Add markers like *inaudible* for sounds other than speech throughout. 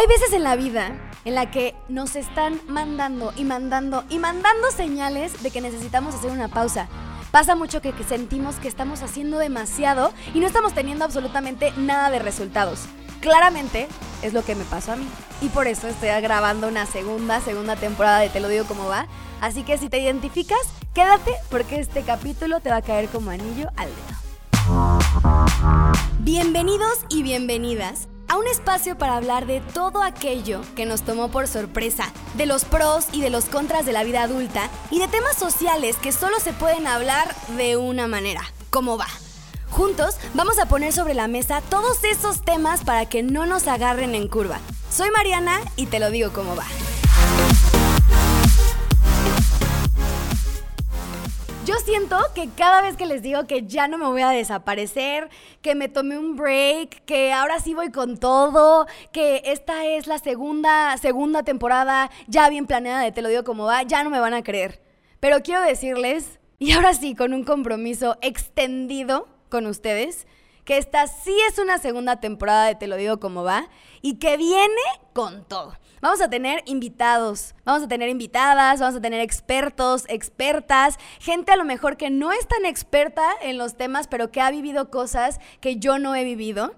Hay veces en la vida en la que nos están mandando y mandando y mandando señales de que necesitamos hacer una pausa. Pasa mucho que, sentimos que estamos haciendo demasiado y no estamos teniendo absolutamente nada de resultados. Claramente es lo que me pasó a mí. Y por eso estoy grabando una segunda, segunda temporada de Te lo digo cómo va. Así que si te identificas, quédate porque este capítulo te va a caer como anillo al dedo. Bienvenidos y bienvenidas a un espacio para hablar de todo aquello que nos tomó por sorpresa, de los pros y de los contras de la vida adulta y de temas sociales que solo se pueden hablar de una manera, ¿cómo va? Juntos vamos a poner sobre la mesa todos esos temas para que no nos agarren en curva. Soy Mariana y te lo digo cómo va. Yo siento que cada vez que les digo que ya no me voy a desaparecer, que me tomé un break, que ahora sí voy con todo, que esta es la segunda, segunda temporada ya bien planeada de Te lo digo como va, ya no me van a creer. Pero quiero decirles, y ahora sí con un compromiso extendido con ustedes, que esta sí es una segunda temporada de Te lo digo como va y que viene con todo. Vamos a tener invitados, vamos a tener invitadas, vamos a tener expertos, expertas, gente a lo mejor que no es tan experta en los temas, pero que ha vivido cosas que yo no he vivido.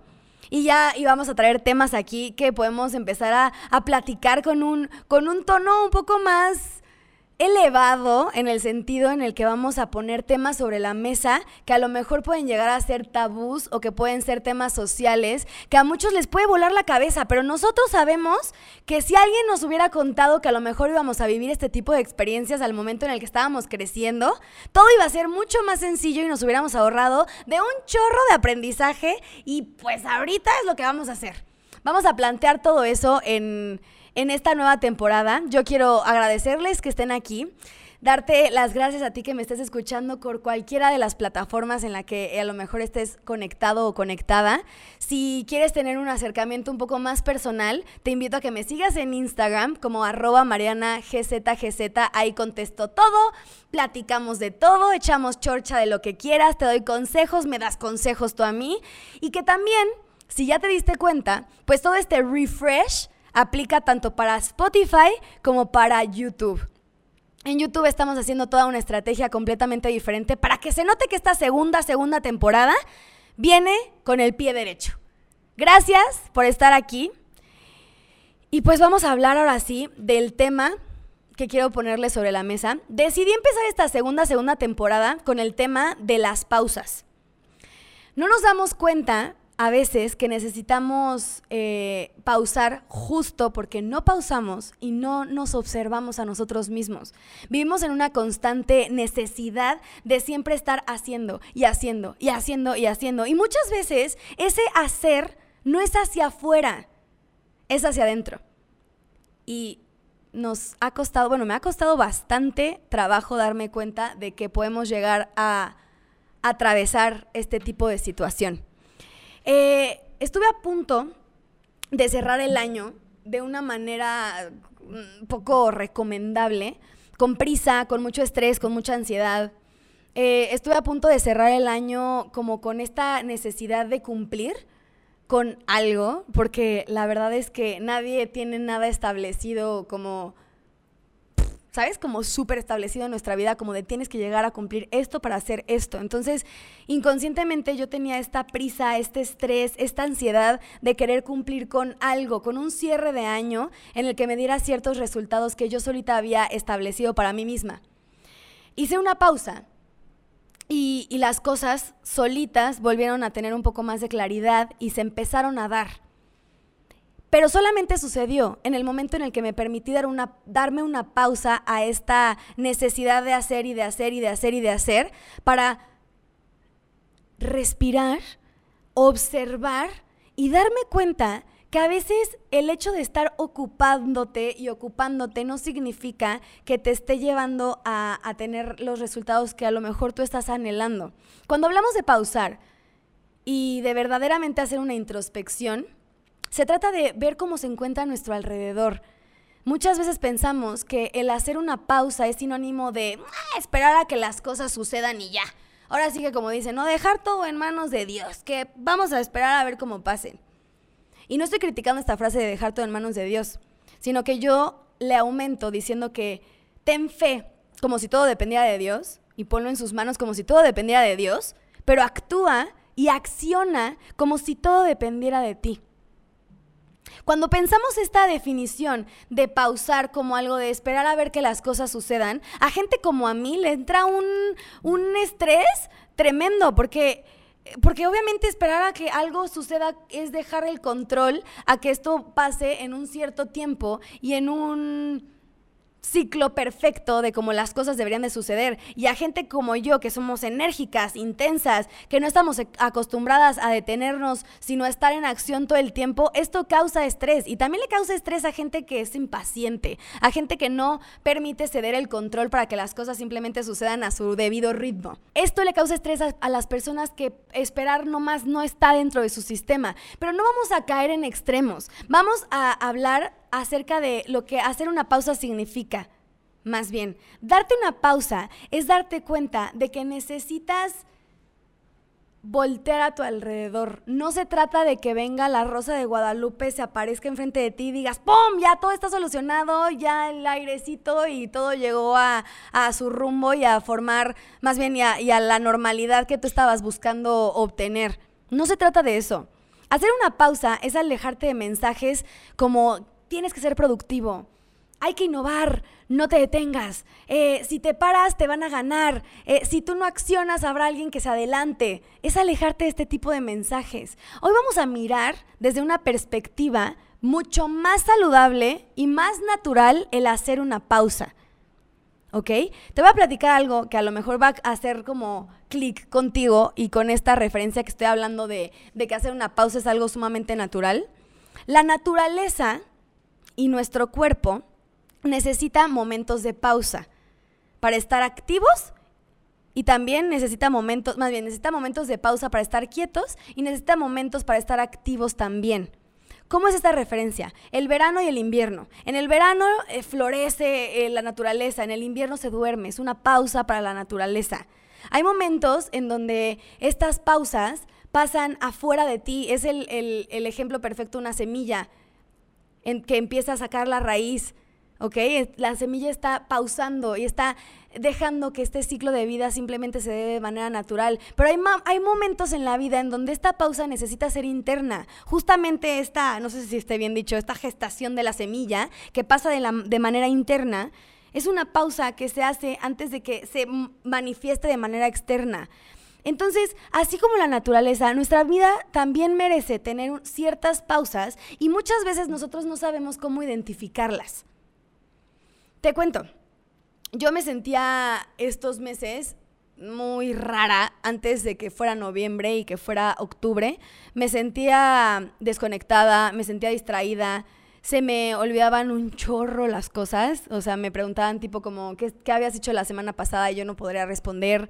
Y ya íbamos a traer temas aquí que podemos empezar a, a platicar con un, con un tono un poco más elevado en el sentido en el que vamos a poner temas sobre la mesa que a lo mejor pueden llegar a ser tabús o que pueden ser temas sociales que a muchos les puede volar la cabeza, pero nosotros sabemos que si alguien nos hubiera contado que a lo mejor íbamos a vivir este tipo de experiencias al momento en el que estábamos creciendo, todo iba a ser mucho más sencillo y nos hubiéramos ahorrado de un chorro de aprendizaje y pues ahorita es lo que vamos a hacer. Vamos a plantear todo eso en en esta nueva temporada. Yo quiero agradecerles que estén aquí darte las gracias a ti que me estés escuchando por cualquiera de las plataformas en la que a lo mejor estés conectado o conectada. Si quieres tener un acercamiento un poco más personal, te invito a que me sigas en Instagram como arroba marianagzgz. Ahí contesto todo, platicamos de todo, echamos chorcha de lo que quieras, te doy consejos, me das consejos tú a mí. Y que también, si ya te diste cuenta, pues todo este refresh aplica tanto para Spotify como para YouTube. En YouTube estamos haciendo toda una estrategia completamente diferente para que se note que esta segunda, segunda temporada viene con el pie derecho. Gracias por estar aquí. Y pues vamos a hablar ahora sí del tema que quiero ponerle sobre la mesa. Decidí empezar esta segunda, segunda temporada con el tema de las pausas. No nos damos cuenta a veces que necesitamos eh, pausar justo porque no pausamos y no nos observamos a nosotros mismos. Vivimos en una constante necesidad de siempre estar haciendo y haciendo y haciendo y haciendo. Y muchas veces ese hacer no es hacia afuera, es hacia adentro. Y nos ha costado, bueno, me ha costado bastante trabajo darme cuenta de que podemos llegar a atravesar este tipo de situación. Eh, estuve a punto de cerrar el año de una manera mm, poco recomendable, con prisa, con mucho estrés, con mucha ansiedad. Eh, estuve a punto de cerrar el año como con esta necesidad de cumplir con algo, porque la verdad es que nadie tiene nada establecido como ¿sabes? Como súper establecido en nuestra vida, como de tienes que llegar a cumplir esto para hacer esto. Entonces, inconscientemente yo tenía esta prisa, este estrés, esta ansiedad de querer cumplir con algo, con un cierre de año en el que me diera ciertos resultados que yo solita había establecido para mí misma. Hice una pausa y, y las cosas solitas volvieron a tener un poco más de claridad y se empezaron a dar. Pero solamente sucedió en el momento en el que me permití dar una, darme una pausa a esta necesidad de hacer y de hacer y de hacer y de hacer para respirar, observar y darme cuenta que a veces el hecho de estar ocupándote y ocupándote no significa que te esté llevando a, a, tener los resultados que a lo mejor tú estás anhelando. Cuando hablamos de pausar y de verdaderamente hacer una introspección, se trata de ver cómo se encuentra nuestro alrededor. Muchas veces pensamos que el hacer una pausa es sinónimo de ah, esperar a que las cosas sucedan y ya. Ahora sí que como dicen, no dejar todo en manos de Dios, que vamos a esperar a ver cómo pasen. Y no estoy criticando esta frase de dejar todo en manos de Dios, sino que yo le aumento diciendo que ten fe como si todo dependiera de Dios y ponlo en sus manos como si todo dependiera de Dios, pero actúa y acciona como si todo dependiera de ti. Cuando pensamos esta definición de pausar como algo de esperar a ver que las cosas sucedan, a gente como a mí le entra un, un estrés tremendo porque porque obviamente esperar a que algo suceda es dejar el control a que esto pase en un cierto tiempo y en un ciclo perfecto de cómo las cosas deberían de suceder. Y a gente como yo, que somos enérgicas, intensas, que no estamos acostumbradas a detenernos, sino a estar en acción todo el tiempo, esto causa estrés. Y también le causa estrés a gente que es impaciente, a gente que no permite ceder el control para que las cosas simplemente sucedan a su debido ritmo. Esto le causa estrés a, a las personas que esperar nomás no está dentro de su sistema. Pero no vamos a caer en extremos. Vamos a hablar acerca de lo que hacer una pausa significa. Más bien, darte una pausa es darte cuenta de que necesitas voltear a tu alrededor. No se trata de que venga la rosa de Guadalupe, se aparezca enfrente de ti y digas, ¡pum! Ya todo está solucionado, ya el airecito y todo llegó a, su rumbo y a formar, más bien, y a la normalidad que tú estabas buscando obtener. No se trata de eso. Hacer una pausa es alejarte de mensajes como tienes que ser productivo. Hay que innovar, no te detengas. Eh, si te paras, te van a ganar. Eh, si tú no accionas, habrá alguien que se adelante. Es alejarte de este tipo de mensajes. Hoy vamos a mirar desde una perspectiva mucho más saludable y más natural el hacer una pausa. ¿Ok? Te voy a platicar algo que a lo mejor va a hacer como clic contigo y con esta referencia que estoy hablando de, de que hacer una pausa es algo sumamente natural. La naturaleza y nuestro cuerpo necesita momentos de pausa para estar activos y también necesita momentos, más bien necesita momentos de pausa para estar quietos y necesita momentos para estar activos también. ¿Cómo es esta referencia? El verano y el invierno. En el verano eh, florece eh, la naturaleza, en el invierno se duerme, es una pausa para la naturaleza. Hay momentos en donde estas pausas pasan afuera de ti, es el, el ejemplo perfecto, una semilla en que empieza a sacar la raíz, ¿ok? La semilla está pausando y está dejando que este ciclo de vida simplemente se dé de manera natural. Pero hay, hay momentos en la vida en donde esta pausa necesita ser interna. Justamente esta, no sé si esté bien dicho, esta gestación de la semilla que pasa de, de manera interna, es una pausa que se hace antes de que se manifieste de manera externa. Entonces, así como la naturaleza, nuestra vida también merece tener ciertas pausas y muchas veces nosotros no sabemos cómo identificarlas. Te cuento, yo me sentía estos meses muy rara antes de que fuera noviembre y que fuera octubre. Me sentía desconectada, me sentía distraída, se me olvidaban un chorro las cosas. O sea, me preguntaban tipo como, ¿qué, qué habías hecho la semana pasada? Y yo no podría responder.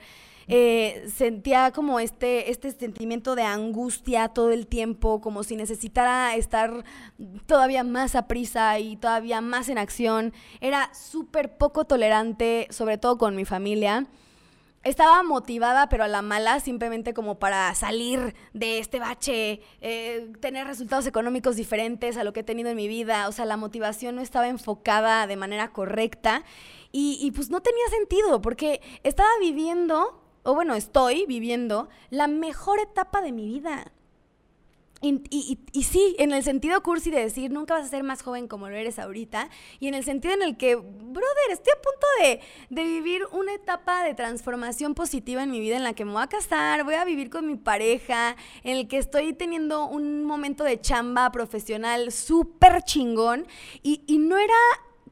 Eh, sentía como este, este sentimiento de angustia todo el tiempo, como si necesitara estar todavía más a prisa y todavía más en acción. Era súper poco tolerante, sobre todo con mi familia. Estaba motivada, pero a la mala, simplemente como para salir de este bache, eh, tener resultados económicos diferentes a lo que he tenido en mi vida. O sea, la motivación no estaba enfocada de manera correcta y, y pues no tenía sentido porque estaba viviendo o bueno, estoy viviendo la mejor etapa de mi vida. Y, sí, en el sentido cursi de decir, nunca vas a ser más joven como lo eres ahorita, y en el sentido en el que, brother, estoy a punto de, de, vivir una etapa de transformación positiva en mi vida en la que me voy a casar, voy a vivir con mi pareja, en el que estoy teniendo un momento de chamba profesional súper chingón, y, y no era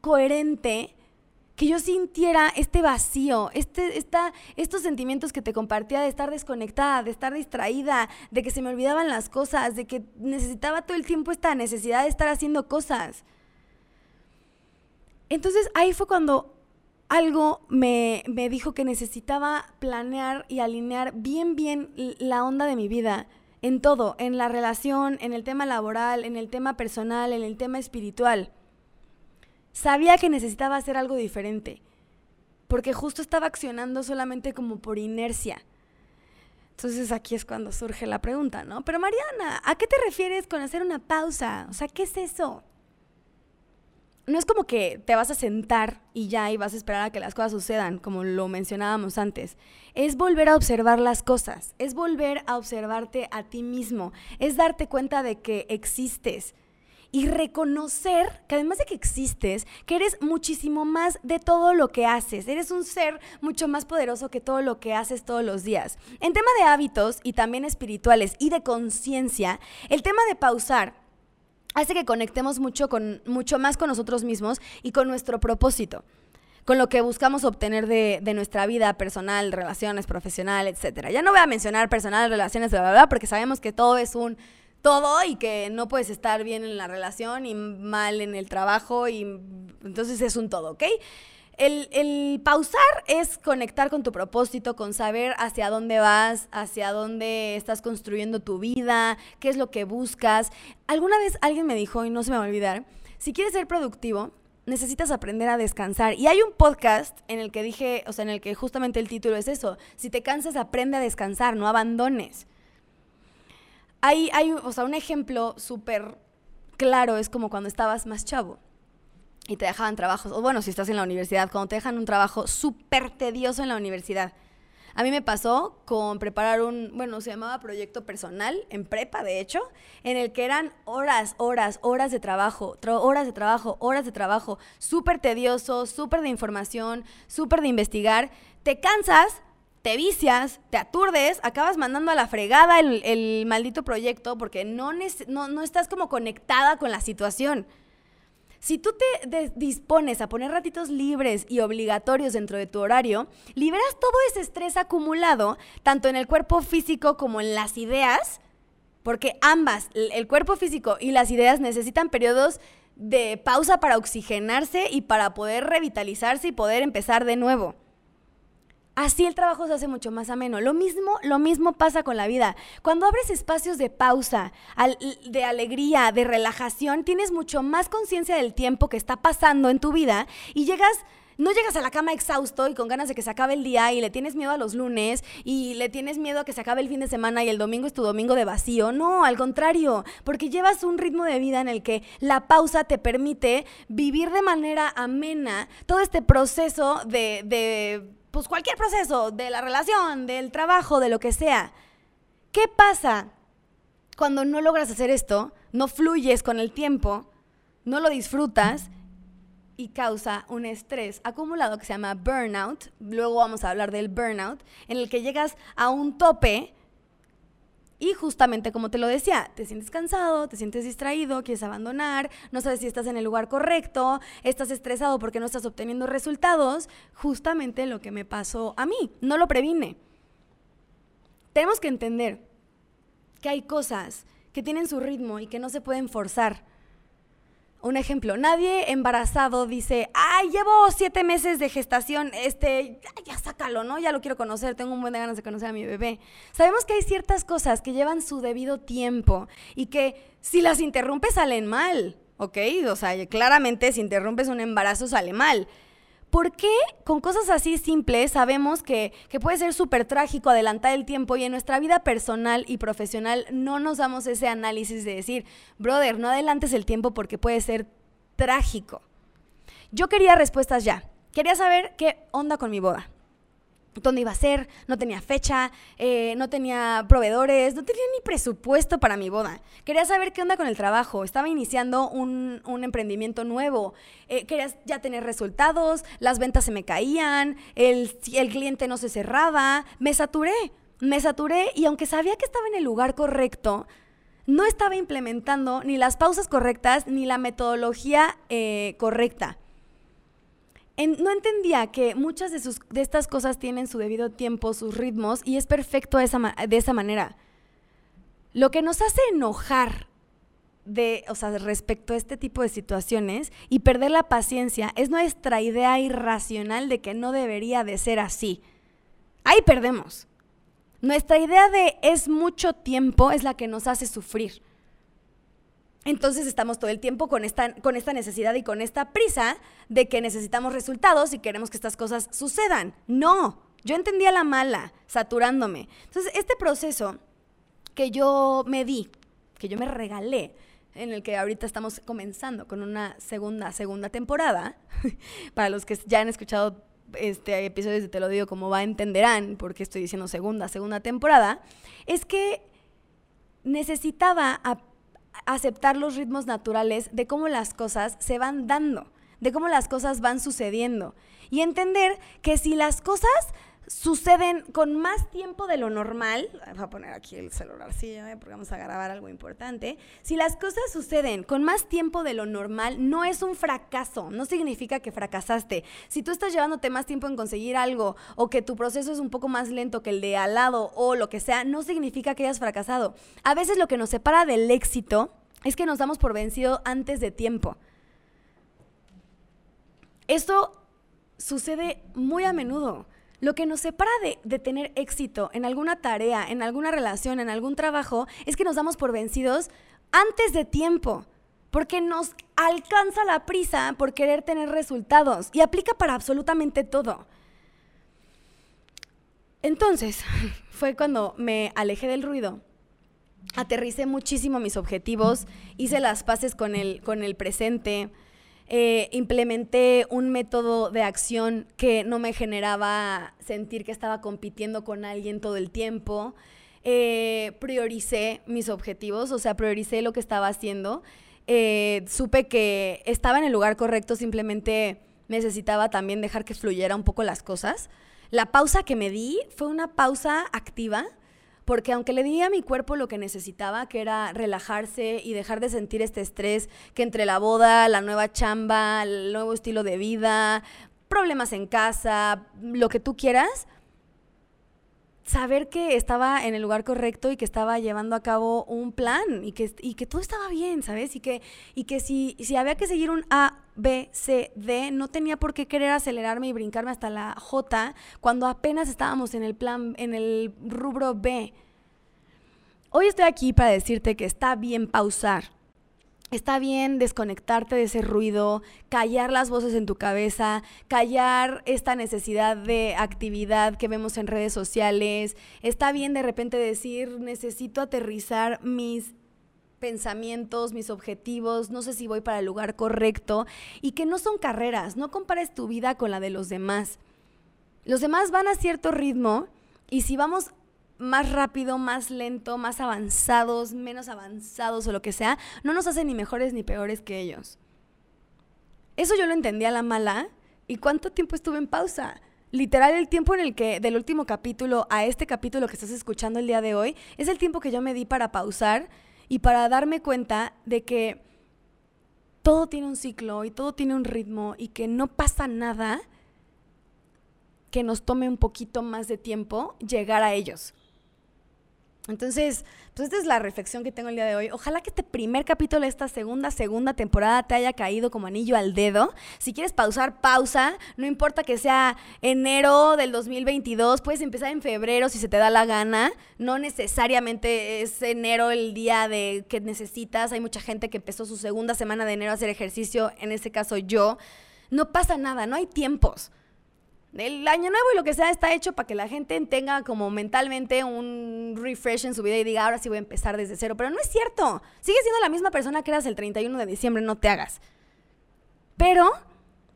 coherente que yo sintiera este vacío, este, esta, estos sentimientos que te compartía de estar desconectada, de estar distraída, de que se me olvidaban las cosas, de que necesitaba todo el tiempo esta necesidad de estar haciendo cosas. Entonces ahí fue cuando algo me, me dijo que necesitaba planear y alinear bien, bien la onda de mi vida en todo, en la relación, en el tema laboral, en el tema personal, en el tema espiritual. Sabía que necesitaba hacer algo diferente, porque justo estaba accionando solamente como por inercia. Entonces aquí es cuando surge la pregunta, ¿no? Pero Mariana, ¿a qué te refieres con hacer una pausa? O sea, ¿qué es eso? No es como que te vas a sentar y ya y vas a esperar a que las cosas sucedan, como lo mencionábamos antes. Es volver a observar las cosas, es volver a observarte a ti mismo, es darte cuenta de que existes, y reconocer que además de que existes, que eres muchísimo más de todo lo que haces. Eres un ser mucho más poderoso que todo lo que haces todos los días. En tema de hábitos y también espirituales y de conciencia, el tema de pausar hace que conectemos mucho, con, mucho más con nosotros mismos y con nuestro propósito con lo que buscamos obtener de, de, nuestra vida personal, relaciones, profesional, etc. Ya no voy a mencionar personal, relaciones, bla, bla, bla, porque sabemos que todo es un todo y que no puedes estar bien en la relación y mal en el trabajo y entonces es un todo, ¿ok? El, pausar es conectar con tu propósito, con saber hacia dónde vas, hacia dónde estás construyendo tu vida, qué es lo que buscas. Alguna vez alguien me dijo, y no se me va a olvidar, si quieres ser productivo, necesitas aprender a descansar. Y hay un podcast en el que dije, o sea, en el que justamente el título es eso, si te cansas, aprende a descansar, no abandones. Hay, o sea, un ejemplo súper claro es como cuando estabas más chavo y te dejaban trabajos, o bueno, si estás en la universidad, cuando te dejan un trabajo súper tedioso en la universidad. A mí me pasó con preparar un, bueno, se llamaba proyecto personal, en prepa de hecho, en el que eran horas, horas, horas de trabajo, horas de trabajo, horas de trabajo, súper tedioso, súper de información, súper de investigar. Te cansas, te vicias, te aturdes, acabas mandando a la fregada el, maldito proyecto porque no, no, estás como conectada con la situación. Si tú te dispones a poner ratitos libres y obligatorios dentro de tu horario, liberas todo ese estrés acumulado, tanto en el cuerpo físico como en las ideas, porque ambas, el cuerpo físico y las ideas necesitan periodos de pausa para oxigenarse y para poder revitalizarse y poder empezar de nuevo. Así el trabajo se hace mucho más ameno. Lo mismo, lo mismo pasa con la vida. Cuando abres espacios de pausa, de alegría, de relajación, tienes mucho más conciencia del tiempo que está pasando en tu vida y llegas no llegas a la cama exhausto y con ganas de que se acabe el día y le tienes miedo a los lunes y le tienes miedo a que se acabe el fin de semana y el domingo es tu domingo de vacío. No, al contrario, porque llevas un ritmo de vida en el que la pausa te permite vivir de manera amena todo este proceso de, de pues cualquier proceso de la relación, del trabajo, de lo que sea. ¿Qué pasa cuando no logras hacer esto? No fluyes con el tiempo, no lo disfrutas y causa un estrés acumulado que se llama burnout. Luego vamos a hablar del burnout, en el que llegas a un tope y justamente como te lo decía, te sientes cansado, te sientes distraído, quieres abandonar, no sabes si estás en el lugar correcto, estás estresado porque no estás obteniendo resultados, justamente lo que me pasó a mí, no lo previne. Tenemos que entender que hay cosas que tienen su ritmo y que no se pueden forzar. Un ejemplo, nadie embarazado dice, ay, llevo siete meses de gestación, este, ya, sácalo, ¿no? Ya lo quiero conocer, tengo un buen de ganas de conocer a mi bebé. Sabemos que hay ciertas cosas que llevan su debido tiempo y que si las interrumpes salen mal, ¿ok? O sea, claramente si interrumpes un embarazo sale mal. ¿Por qué con cosas así simples sabemos que, puede ser súper trágico adelantar el tiempo y en nuestra vida personal y profesional no nos damos ese análisis de decir, brother, no adelantes el tiempo porque puede ser trágico? Yo quería respuestas ya. Quería saber qué onda con mi boda dónde iba a ser, no tenía fecha, eh, no tenía proveedores, no tenía ni presupuesto para mi boda. Quería saber qué onda con el trabajo, estaba iniciando un, emprendimiento nuevo, eh, quería ya tener resultados, las ventas se me caían, el, el cliente no se cerraba, me saturé, me saturé y aunque sabía que estaba en el lugar correcto, no estaba implementando ni las pausas correctas ni la metodología eh, correcta no entendía que muchas de, sus, de, estas cosas tienen su debido tiempo, sus ritmos, y es perfecto de esa, de esa manera. Lo que nos hace enojar de, o sea, respecto a este tipo de situaciones y perder la paciencia es nuestra idea irracional de que no debería de ser así. Ahí perdemos. Nuestra idea de es mucho tiempo es la que nos hace sufrir. Entonces estamos todo el tiempo con esta, con esta necesidad y con esta prisa de que necesitamos resultados y queremos que estas cosas sucedan. No, Yo entendía la mala, saturándome. Entonces, este proceso que yo me di, que yo me regalé, en el que ahorita estamos comenzando con una segunda, segunda temporada, *laughs* para los que ya han escuchado este episodios de Te lo digo como va, entenderán por qué estoy diciendo segunda, segunda temporada, es que necesitaba aceptar los ritmos naturales de cómo las cosas se van dando, de cómo las cosas van sucediendo. Y entender que si las cosas suceden con más tiempo de lo normal, voy a poner aquí el celular, sí, porque vamos a grabar algo importante, si las cosas suceden con más tiempo de lo normal, no es un fracaso, no significa que fracasaste. Si tú estás llevándote más tiempo en conseguir algo o que tu proceso es un poco más lento que el de al lado o lo que sea, no significa que hayas fracasado. A veces lo que nos separa del éxito es que nos damos por vencido antes de tiempo. Esto sucede muy a menudo. Lo que nos separa de, tener éxito en alguna tarea, en alguna relación, en algún trabajo, es que nos damos por vencidos antes de tiempo, porque nos alcanza la prisa por querer tener resultados y aplica para absolutamente todo. Entonces, *laughs* fue cuando me alejé del ruido, aterricé muchísimo mis objetivos, hice las paces con el, con el presente, eh, implementé un método de acción que no me generaba sentir que estaba compitiendo con alguien todo el tiempo. Eh, prioricé mis objetivos, o sea, prioricé lo que estaba haciendo. Eh, supe que estaba en el lugar correcto, simplemente necesitaba también dejar que fluyera un poco las cosas. La pausa que me di fue una pausa activa porque aunque le di a mi cuerpo lo que necesitaba, que era relajarse y dejar de sentir este estrés que entre la boda, la nueva chamba, el nuevo estilo de vida, problemas en casa, lo que tú quieras, saber que estaba en el lugar correcto y que estaba llevando a cabo un plan y que, y que todo estaba bien, ¿sabes? Y que, y que si, si había que seguir un A, B, C, D, no tenía por qué querer acelerarme y brincarme hasta la J cuando apenas estábamos en el plan, en el rubro B. Hoy estoy aquí para decirte que está bien pausar Está bien desconectarte de ese ruido, callar las voces en tu cabeza, callar esta necesidad de actividad que vemos en redes sociales. Está bien de repente decir, necesito aterrizar mis pensamientos, mis objetivos, no sé si voy para el lugar correcto y que no son carreras, no compares tu vida con la de los demás. Los demás van a cierto ritmo y si vamos más rápido, más lento, más avanzados, menos avanzados o lo que sea, no nos hacen ni mejores ni peores que ellos. Eso yo lo entendí a la mala. ¿Y cuánto tiempo estuve en pausa? Literal, el tiempo en el que, del último capítulo a este capítulo que estás escuchando el día de hoy, es el tiempo que yo me di para pausar y para darme cuenta de que todo tiene un ciclo y todo tiene un ritmo y que no pasa nada que nos tome un poquito más de tiempo llegar a ellos. Entonces, pues esta es la reflexión que tengo el día de hoy. Ojalá que este primer capítulo de esta segunda, segunda temporada te haya caído como anillo al dedo. Si quieres pausar, pausa. No importa que sea enero del 2022, puedes empezar en febrero si se te da la gana. No necesariamente es enero el día de que necesitas. Hay mucha gente que empezó su segunda semana de enero a hacer ejercicio, en este caso yo. No pasa nada, no hay tiempos. El año nuevo y lo que sea está hecho para que la gente tenga como mentalmente un refresh en su vida y diga, ahora sí voy a empezar desde cero. Pero no es cierto. Sigues siendo la misma persona que eras el 31 de diciembre, no te hagas. Pero,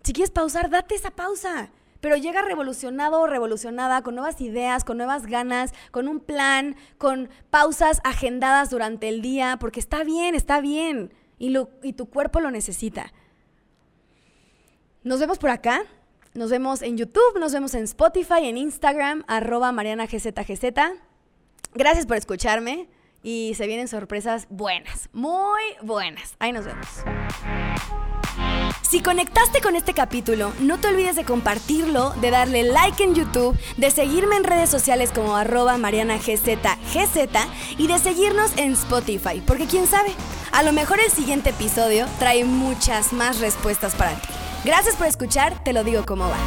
si quieres pausar, date esa pausa. Pero llega revolucionado o revolucionada, con nuevas ideas, con nuevas ganas, con un plan, con pausas agendadas durante el día, porque está bien, está bien. Y, y tu cuerpo lo necesita. Nos vemos por acá. Nos vemos en YouTube, nos vemos en Spotify, en Instagram, arroba marianagzgz. Gracias por escucharme y se vienen sorpresas buenas, muy buenas. Ahí nos vemos. Si conectaste con este capítulo, no te olvides de compartirlo, de darle like en YouTube, de seguirme en redes sociales como arroba marianagzgz y de seguirnos en Spotify, porque quién sabe, a lo mejor el siguiente episodio trae muchas más respuestas para ti. Gracias por escuchar, te lo digo como va.